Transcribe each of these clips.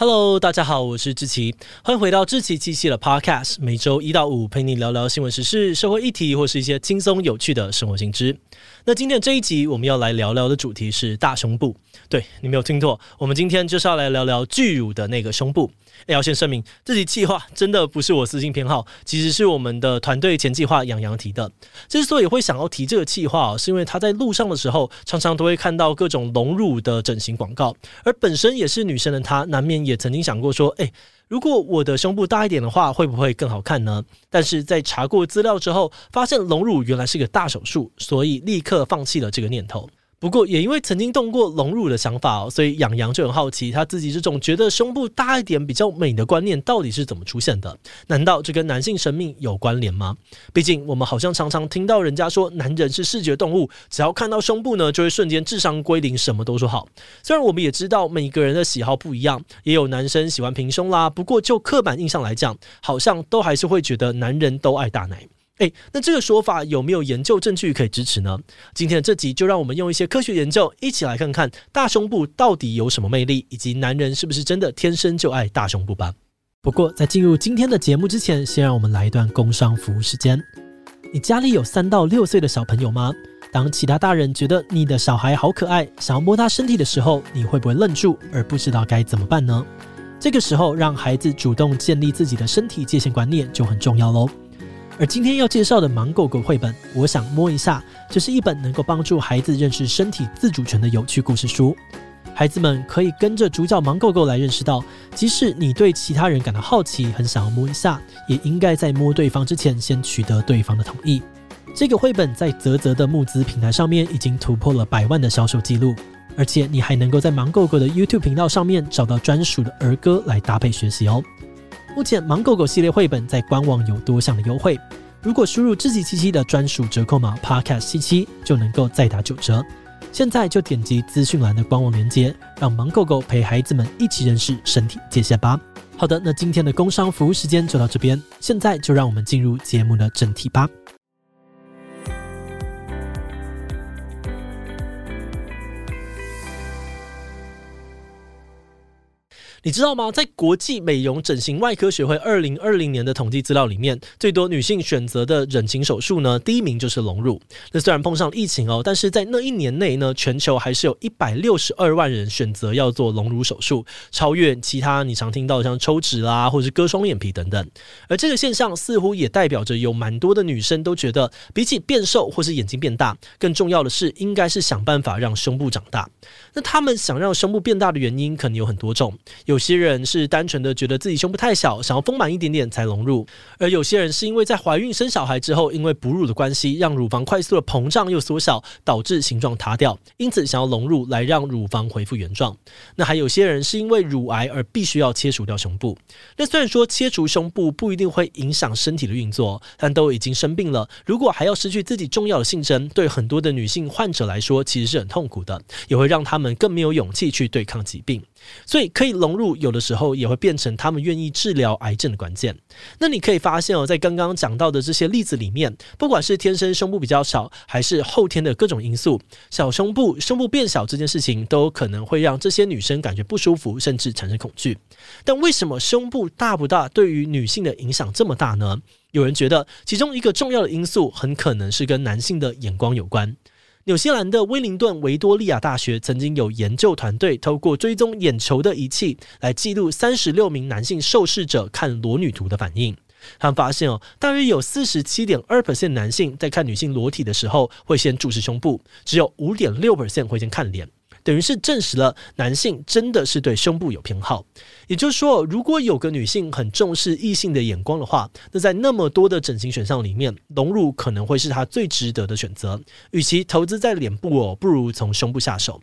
Hello，大家好，我是志奇，欢迎回到志奇机器的 Podcast，每周一到五陪你聊聊新闻时事、社会议题或是一些轻松有趣的生活新知。那今天这一集我们要来聊聊的主题是大胸部。对，你没有听错，我们今天就是要来聊聊巨乳的那个胸部。要先声明，这集计划真的不是我私心偏好，其实是我们的团队前计划杨洋提的。之所以会想要提这个计划，是因为他在路上的时候，常常都会看到各种隆乳的整形广告，而本身也是女生的他，难免也曾经想过说，诶，如果我的胸部大一点的话，会不会更好看呢？但是在查过资料之后，发现隆乳原来是个大手术，所以立刻放弃了这个念头。不过，也因为曾经动过隆乳的想法哦，所以养羊就很好奇，他自己这种觉得胸部大一点比较美的观念到底是怎么出现的？难道这跟男性生命有关联吗？毕竟我们好像常常听到人家说，男人是视觉动物，只要看到胸部呢，就会瞬间智商归零，什么都说好。虽然我们也知道每个人的喜好不一样，也有男生喜欢平胸啦，不过就刻板印象来讲，好像都还是会觉得男人都爱大奶。诶，那这个说法有没有研究证据可以支持呢？今天的这集就让我们用一些科学研究，一起来看看大胸部到底有什么魅力，以及男人是不是真的天生就爱大胸部吧。不过在进入今天的节目之前，先让我们来一段工商服务时间。你家里有三到六岁的小朋友吗？当其他大人觉得你的小孩好可爱，想要摸他身体的时候，你会不会愣住而不知道该怎么办呢？这个时候，让孩子主动建立自己的身体界限观念就很重要喽。而今天要介绍的《盲狗狗》绘本，我想摸一下，这是一本能够帮助孩子认识身体自主权的有趣故事书。孩子们可以跟着主角盲狗狗来认识到，即使你对其他人感到好奇，很想要摸一下，也应该在摸对方之前先取得对方的同意。这个绘本在泽泽的募资平台上面已经突破了百万的销售记录，而且你还能够在盲狗狗的 YouTube 频道上面找到专属的儿歌来搭配学习哦。目前盲狗狗系列绘本在官网有多项的优惠，如果输入自己七七的专属折扣码 Podcast 七七，就能够再打九折。现在就点击资讯栏的官网链接，让盲狗狗陪孩子们一起认识身体界限吧。好的，那今天的工商服务时间就到这边，现在就让我们进入节目的正题吧。你知道吗？在国际美容整形外科学会二零二零年的统计资料里面，最多女性选择的整形手术呢，第一名就是隆乳。那虽然碰上疫情哦，但是在那一年内呢，全球还是有一百六十二万人选择要做隆乳手术，超越其他你常听到像抽脂啦，或是割双眼皮等等。而这个现象似乎也代表着有蛮多的女生都觉得，比起变瘦或是眼睛变大，更重要的是应该是想办法让胸部长大。那他们想让胸部变大的原因可能有很多种。有有些人是单纯的觉得自己胸部太小，想要丰满一点点才隆乳；而有些人是因为在怀孕生小孩之后，因为哺乳的关系，让乳房快速的膨胀又缩小，导致形状塌掉，因此想要隆乳来让乳房恢复原状。那还有些人是因为乳癌而必须要切除掉胸部。那虽然说切除胸部不一定会影响身体的运作，但都已经生病了，如果还要失去自己重要的性征，对很多的女性患者来说其实是很痛苦的，也会让他们更没有勇气去对抗疾病。所以可以隆入，有的时候也会变成他们愿意治疗癌症的关键。那你可以发现哦，在刚刚讲到的这些例子里面，不管是天生胸部比较小，还是后天的各种因素，小胸部、胸部变小这件事情，都可能会让这些女生感觉不舒服，甚至产生恐惧。但为什么胸部大不大对于女性的影响这么大呢？有人觉得，其中一个重要的因素，很可能是跟男性的眼光有关。纽西兰的威灵顿维多利亚大学曾经有研究团队透过追踪眼球的仪器来记录三十六名男性受试者看裸女图的反应。他们发现哦，大约有四十七点二 percent 男性在看女性裸体的时候会先注视胸部，只有五点六 percent 会先看脸。等于是证实了男性真的是对胸部有偏好，也就是说，如果有个女性很重视异性的眼光的话，那在那么多的整形选项里面，隆乳可能会是她最值得的选择。与其投资在脸部哦，不如从胸部下手。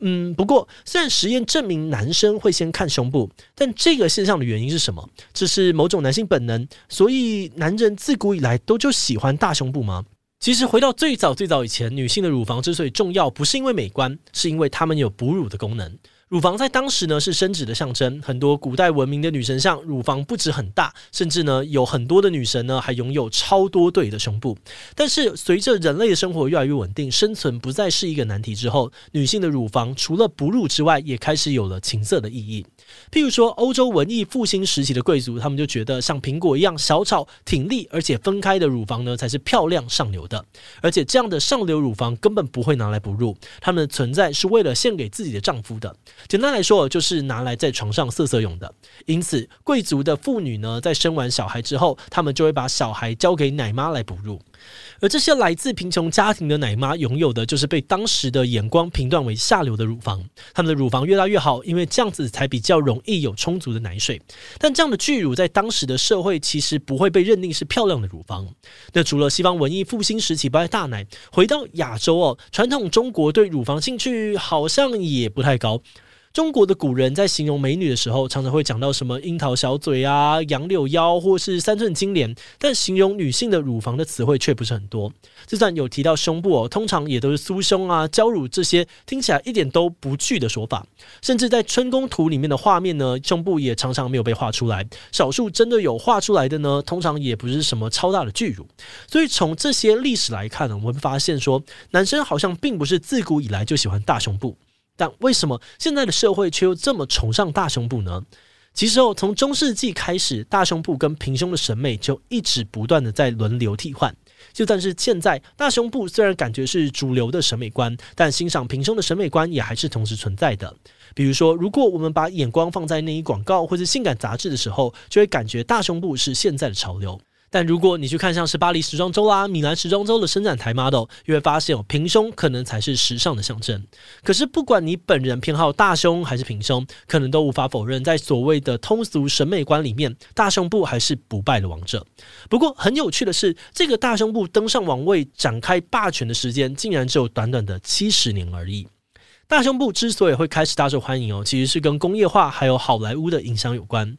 嗯，不过虽然实验证明男生会先看胸部，但这个现象的原因是什么？这是某种男性本能，所以男人自古以来都就喜欢大胸部吗？其实回到最早最早以前，女性的乳房之所以重要，不是因为美观，是因为她们有哺乳的功能。乳房在当时呢是生殖的象征，很多古代文明的女神像乳房不止很大，甚至呢有很多的女神呢还拥有超多对的胸部。但是随着人类的生活越来越稳定，生存不再是一个难题之后，女性的乳房除了哺乳之外，也开始有了情色的意义。譬如说，欧洲文艺复兴时期的贵族，他们就觉得像苹果一样小巧、挺立而且分开的乳房呢，才是漂亮上流的。而且这样的上流乳房根本不会拿来哺乳，它们的存在是为了献给自己的丈夫的。简单来说，就是拿来在床上色色用的。因此，贵族的妇女呢，在生完小孩之后，他们就会把小孩交给奶妈来哺乳。而这些来自贫穷家庭的奶妈，拥有的就是被当时的眼光评断为下流的乳房。他们的乳房越大越好，因为这样子才比较容易有充足的奶水。但这样的巨乳在当时的社会其实不会被认定是漂亮的乳房。那除了西方文艺复兴时期不爱大奶，回到亚洲哦，传统中国对乳房兴趣好像也不太高。中国的古人在形容美女的时候，常常会讲到什么樱桃小嘴啊、杨柳腰，或是三寸金莲，但形容女性的乳房的词汇却不是很多。就算有提到胸部哦，通常也都是酥胸啊、娇乳这些听起来一点都不巨的说法。甚至在春宫图里面的画面呢，胸部也常常没有被画出来。少数真的有画出来的呢，通常也不是什么超大的巨乳。所以从这些历史来看呢，我们会发现说，男生好像并不是自古以来就喜欢大胸部。但为什么现在的社会却又这么崇尚大胸部呢？其实哦，从中世纪开始，大胸部跟平胸的审美就一直不断的在轮流替换。就算是现在，大胸部虽然感觉是主流的审美观，但欣赏平胸的审美观也还是同时存在的。比如说，如果我们把眼光放在内衣广告或是性感杂志的时候，就会感觉大胸部是现在的潮流。但如果你去看像是巴黎时装周啦、米兰时装周的伸展台 model，你会发现哦，平胸可能才是时尚的象征。可是不管你本人偏好大胸还是平胸，可能都无法否认，在所谓的通俗审美观里面，大胸部还是不败的王者。不过很有趣的是，这个大胸部登上王位、展开霸权的时间，竟然只有短短的七十年而已。大胸部之所以会开始大受欢迎哦，其实是跟工业化还有好莱坞的影响有关。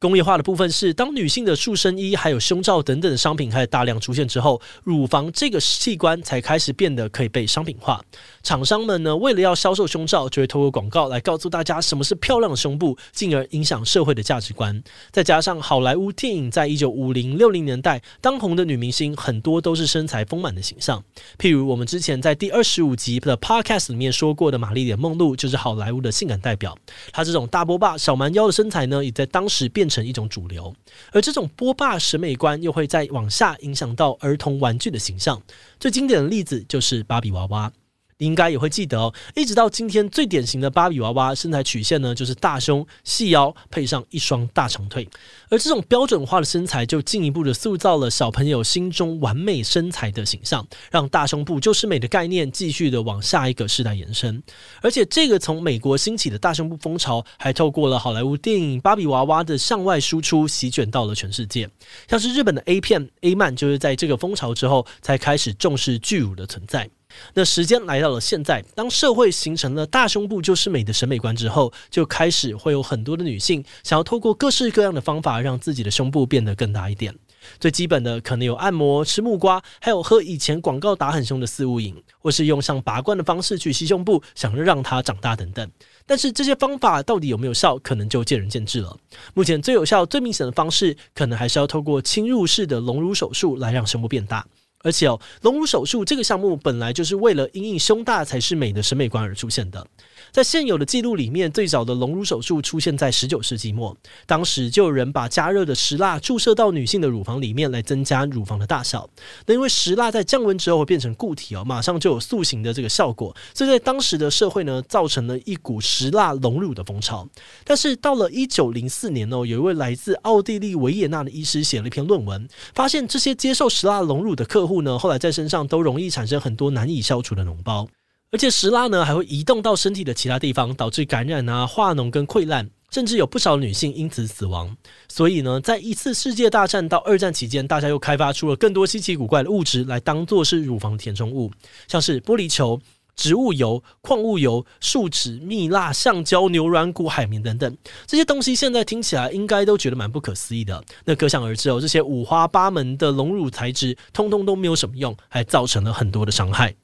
工业化的部分是，当女性的塑身衣还有胸罩等等的商品开始大量出现之后，乳房这个器官才开始变得可以被商品化。厂商们呢，为了要销售胸罩，就会透过广告来告诉大家什么是漂亮的胸部，进而影响社会的价值观。再加上好莱坞电影在一九五零六零年代当红的女明星，很多都是身材丰满的形象。譬如我们之前在第二十五集的 Podcast 里面说过的玛丽莲梦露，就是好莱坞的性感代表。她这种大波霸、小蛮腰的身材呢，也在当时变成一种主流，而这种波霸审美观又会再往下影响到儿童玩具的形象。最经典的例子就是芭比娃娃。应该也会记得哦，一直到今天最典型的芭比娃娃身材曲线呢，就是大胸、细腰配上一双大长腿，而这种标准化的身材就进一步的塑造了小朋友心中完美身材的形象，让大胸部就是美的概念继续的往下一个世代延伸。而且这个从美国兴起的大胸部风潮，还透过了好莱坞电影《芭比娃娃》的向外输出，席卷到了全世界。像是日本的 A 片 A 漫，就是在这个风潮之后才开始重视巨乳的存在。那时间来到了现在，当社会形成了大胸部就是美的审美观之后，就开始会有很多的女性想要透过各式各样的方法让自己的胸部变得更大一点。最基本的可能有按摩、吃木瓜，还有喝以前广告打很凶的四物饮，或是用上拔罐的方式去吸胸部，想着让它长大等等。但是这些方法到底有没有效，可能就见仁见智了。目前最有效、最明显的方式，可能还是要透过侵入式的隆乳手术来让胸部变大。而且哦，隆乳手术这个项目本来就是为了因应胸大才是美的审美观而出现的。在现有的记录里面，最早的隆乳手术出现在十九世纪末，当时就有人把加热的石蜡注射到女性的乳房里面来增加乳房的大小。那因为石蜡在降温之后会变成固体哦，马上就有塑形的这个效果，所以在当时的社会呢，造成了一股石蜡隆乳的风潮。但是到了一九零四年哦，有一位来自奥地利维也纳的医师写了一篇论文，发现这些接受石蜡隆乳的客户呢，后来在身上都容易产生很多难以消除的脓包。而且石蜡呢还会移动到身体的其他地方，导致感染啊、化脓跟溃烂，甚至有不少女性因此死亡。所以呢，在一次世界大战到二战期间，大家又开发出了更多稀奇古怪的物质来当做是乳房填充物，像是玻璃球、植物油、矿物油、树脂、蜜蜡、橡胶、牛软骨、海绵等等。这些东西现在听起来应该都觉得蛮不可思议的。那可想而知哦，这些五花八门的隆乳材质，通通都没有什么用，还造成了很多的伤害。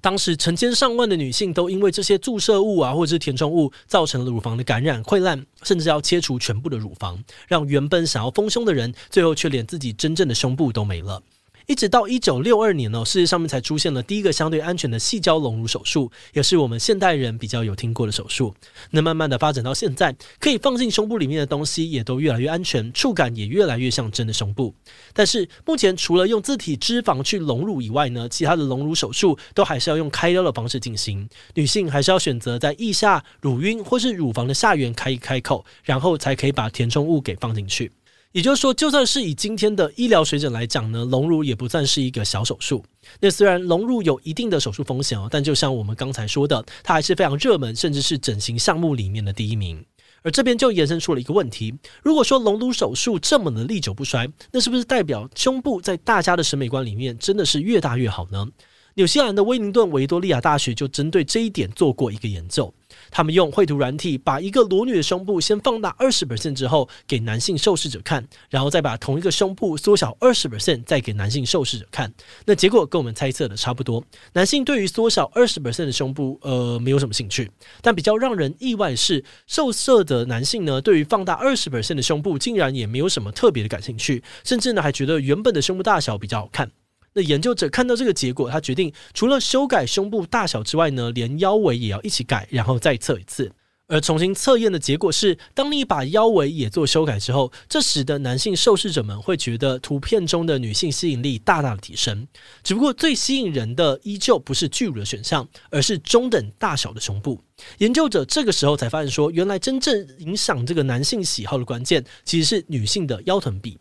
当时成千上万的女性都因为这些注射物啊，或者是填充物，造成了乳房的感染、溃烂，甚至要切除全部的乳房，让原本想要丰胸的人，最后却连自己真正的胸部都没了。一直到一九六二年呢，世界上面才出现了第一个相对安全的细胶隆乳手术，也是我们现代人比较有听过的手术。那慢慢的发展到现在，可以放进胸部里面的东西也都越来越安全，触感也越来越像真的胸部。但是目前除了用自体脂肪去隆乳以外呢，其他的隆乳手术都还是要用开刀的方式进行。女性还是要选择在腋下、乳晕或是乳房的下缘开一开口，然后才可以把填充物给放进去。也就是说，就算是以今天的医疗水准来讲呢，隆乳也不算是一个小手术。那虽然隆乳有一定的手术风险哦，但就像我们刚才说的，它还是非常热门，甚至是整形项目里面的第一名。而这边就延伸出了一个问题：如果说隆乳手术这么的历久不衰，那是不是代表胸部在大家的审美观里面真的是越大越好呢？纽西兰的威灵顿维多利亚大学就针对这一点做过一个研究。他们用绘图软体把一个裸女的胸部先放大二十 percent 之后，给男性受试者看，然后再把同一个胸部缩小二十 percent，再给男性受试者看。那结果跟我们猜测的差不多。男性对于缩小二十 percent 的胸部，呃，没有什么兴趣。但比较让人意外是，受试的男性呢，对于放大二十 percent 的胸部，竟然也没有什么特别的感兴趣，甚至呢，还觉得原本的胸部大小比较好看。那研究者看到这个结果，他决定除了修改胸部大小之外呢，连腰围也要一起改，然后再测一次。而重新测验的结果是，当你把腰围也做修改之后，这使得男性受试者们会觉得图片中的女性吸引力大大的提升。只不过最吸引人的依旧不是巨乳的选项，而是中等大小的胸部。研究者这个时候才发现说，原来真正影响这个男性喜好的关键，其实是女性的腰臀比。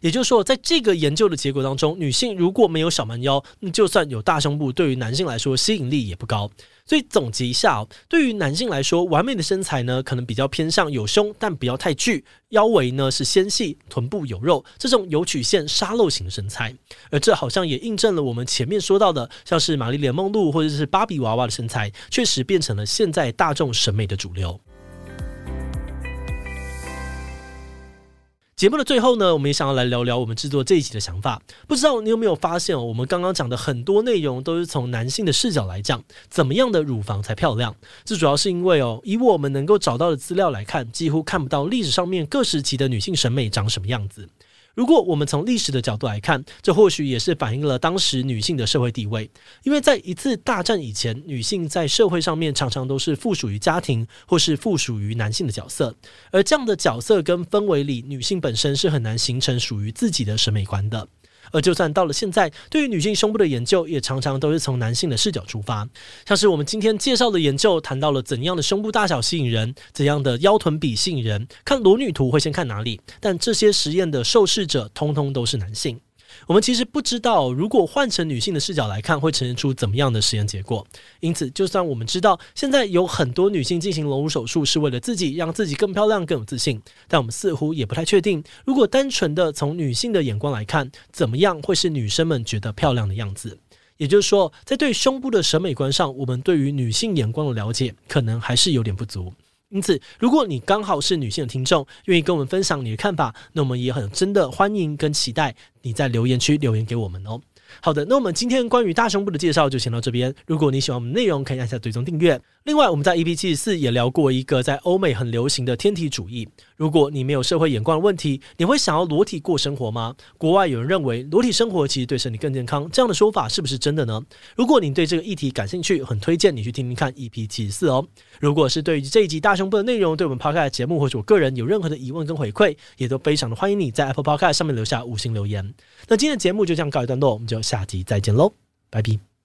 也就是说，在这个研究的结果当中，女性如果没有小蛮腰，那就算有大胸部，对于男性来说吸引力也不高。所以总结一下哦，对于男性来说，完美的身材呢，可能比较偏向有胸但不要太巨，腰围呢是纤细，臀部有肉，这种有曲线沙漏型的身材。而这好像也印证了我们前面说到的，像是玛丽莲梦露或者是芭比娃娃的身材，确实变成了现在大众审美的主流。节目的最后呢，我们也想要来聊聊我们制作这一集的想法。不知道你有没有发现哦，我们刚刚讲的很多内容都是从男性的视角来讲，怎么样的乳房才漂亮？这主要是因为哦，以我们能够找到的资料来看，几乎看不到历史上面各时期的女性审美长什么样子。如果我们从历史的角度来看，这或许也是反映了当时女性的社会地位。因为在一次大战以前，女性在社会上面常常都是附属于家庭或是附属于男性的角色，而这样的角色跟氛围里，女性本身是很难形成属于自己的审美观的。而就算到了现在，对于女性胸部的研究也常常都是从男性的视角出发。像是我们今天介绍的研究，谈到了怎样的胸部大小吸引人，怎样的腰臀比吸引人，看裸女图会先看哪里？但这些实验的受试者通通都是男性。我们其实不知道，如果换成女性的视角来看，会呈现出怎么样的实验结果。因此，就算我们知道现在有很多女性进行隆乳手术是为了自己让自己更漂亮、更有自信，但我们似乎也不太确定，如果单纯的从女性的眼光来看，怎么样会是女生们觉得漂亮的样子？也就是说，在对胸部的审美观上，我们对于女性眼光的了解可能还是有点不足。因此，如果你刚好是女性的听众，愿意跟我们分享你的看法，那我们也很真的欢迎跟期待你在留言区留言给我们哦。好的，那我们今天关于大胸部的介绍就先到这边。如果你喜欢我们内容，可以按下追踪订阅。另外，我们在 EP 七十四也聊过一个在欧美很流行的天体主义。如果你没有社会眼光的问题，你会想要裸体过生活吗？国外有人认为裸体生活其实对身体更健康，这样的说法是不是真的呢？如果你对这个议题感兴趣，很推荐你去听听看 EP 七十四哦。如果是对于这一集大胸部的内容，对我们 Podcast 节目或者我个人有任何的疑问跟回馈，也都非常的欢迎你在 Apple Podcast 上面留下五星留言。那今天的节目就这样告一段落，我们就下集再见喽，拜拜。